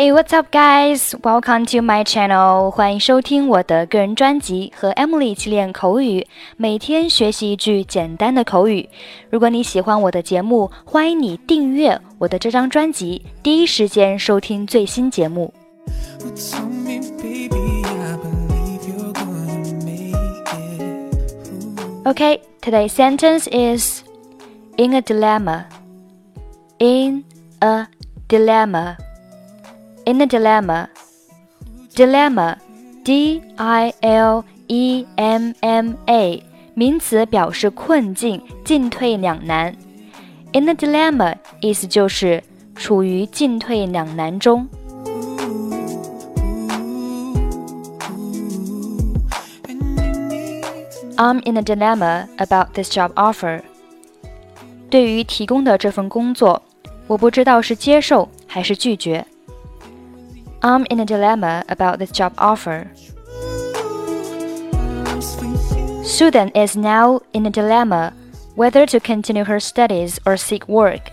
Hey, what's up, guys? Welcome to my channel. 欢迎收听我的个人专辑，和 Emily 一起练口语，每天学习一句简单的口语。如果你喜欢我的节目，欢迎你订阅我的这张专辑，第一时间收听最新节目。Okay, today's sentence is in a dilemma. In a dilemma in a dilemma. Dilemma, D-I-L-E-M-M-A，名词表示困境、进退两难。In a dilemma 意思就是处于进退两难中。I'm in a dilemma about this job offer. 对于提供的这份工作，我不知道是接受还是拒绝。 I'm in a dilemma about this job offer. Susan is now in a dilemma whether to continue her studies or seek work.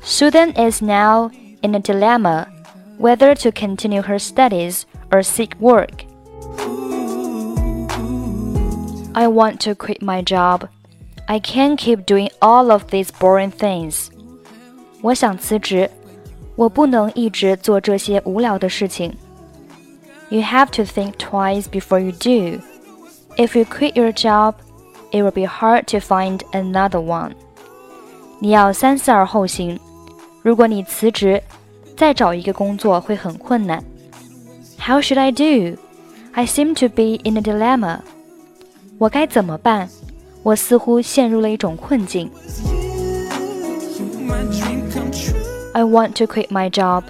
Susan is now in a dilemma whether to continue her studies or seek work. I want to quit my job. I can't keep doing all of these boring things. 我想辞职，我不能一直做这些无聊的事情。You have to think twice before you do. If you quit your job, it will be hard to find another one. 你要三思而后行。如果你辞职，再找一个工作会很困难。How should I do? I seem to be in a dilemma. 我该怎么办？我似乎陷入了一种困境。I want to quit my job.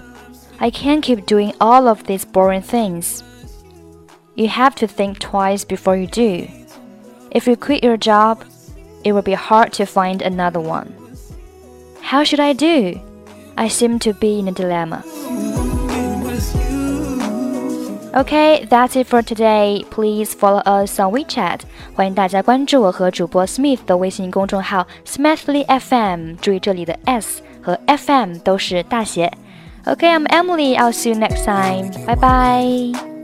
I can't keep doing all of these boring things. You have to think twice before you do. If you quit your job, it will be hard to find another one. How should I do? I seem to be in a dilemma. Okay, that's it for today. Please follow us on WeChat. 欢迎大家关注我和主播 Smith 的微信公众号 Smethily FM。注意这里的 S 和 FM 都是大写。Okay, I'm Emily. I'll see you next time. Bye bye.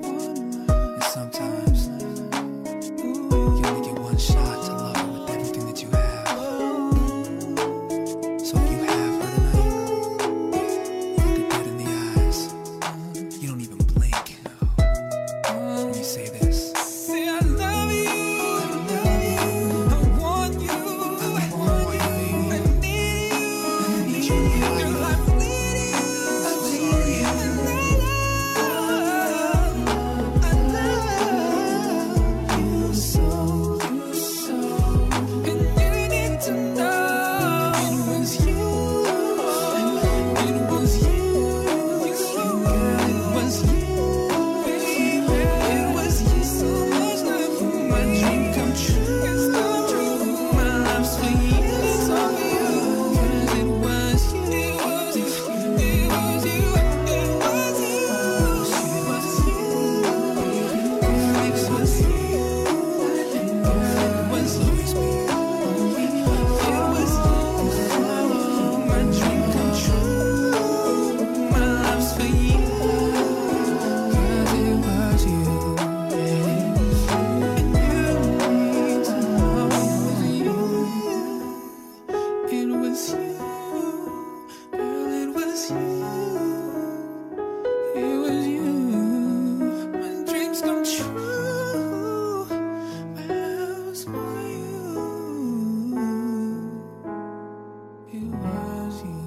it was you.